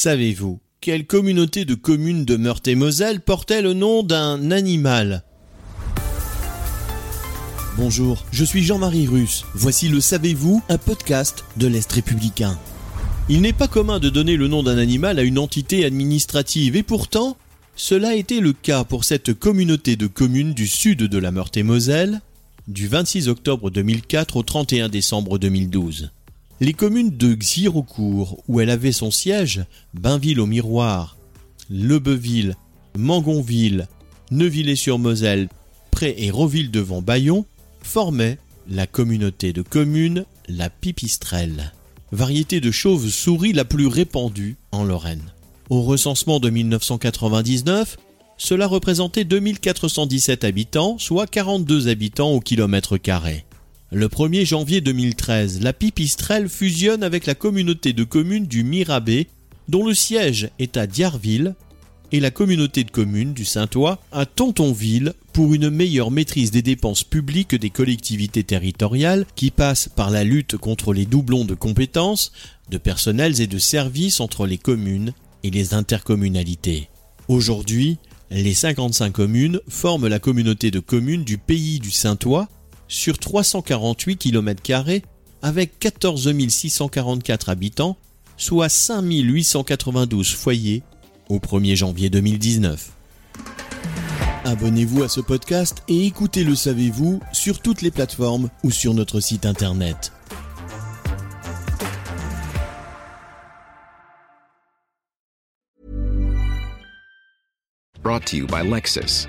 Savez-vous quelle communauté de communes de Meurthe-et-Moselle portait le nom d'un animal? Bonjour, je suis Jean-Marie Russe. Voici le Savez-vous, un podcast de l'Est républicain. Il n'est pas commun de donner le nom d'un animal à une entité administrative et pourtant, cela a été le cas pour cette communauté de communes du sud de la Meurthe-et-Moselle du 26 octobre 2004 au 31 décembre 2012. Les communes de Xirocourt, où elle avait son siège, Bainville-au-Miroir, Lebeuville, Mangonville, Neuvillers-sur-Moselle, Pré et Roville-devant Bayon, formaient la communauté de communes la Pipistrelle, variété de chauve-souris la plus répandue en Lorraine. Au recensement de 1999, cela représentait 2417 habitants, soit 42 habitants au kilomètre carré. Le 1er janvier 2013, la Pipistrelle fusionne avec la communauté de communes du Mirabé, dont le siège est à Diarville, et la communauté de communes du Saint-Ouen à Tontonville pour une meilleure maîtrise des dépenses publiques des collectivités territoriales qui passe par la lutte contre les doublons de compétences, de personnels et de services entre les communes et les intercommunalités. Aujourd'hui, les 55 communes forment la communauté de communes du pays du Saint-Ouen sur 348 km avec 14 644 habitants, soit 5 892 foyers au 1er janvier 2019. Abonnez-vous à ce podcast et écoutez Le Savez-vous sur toutes les plateformes ou sur notre site internet. Brought to you by Lexus.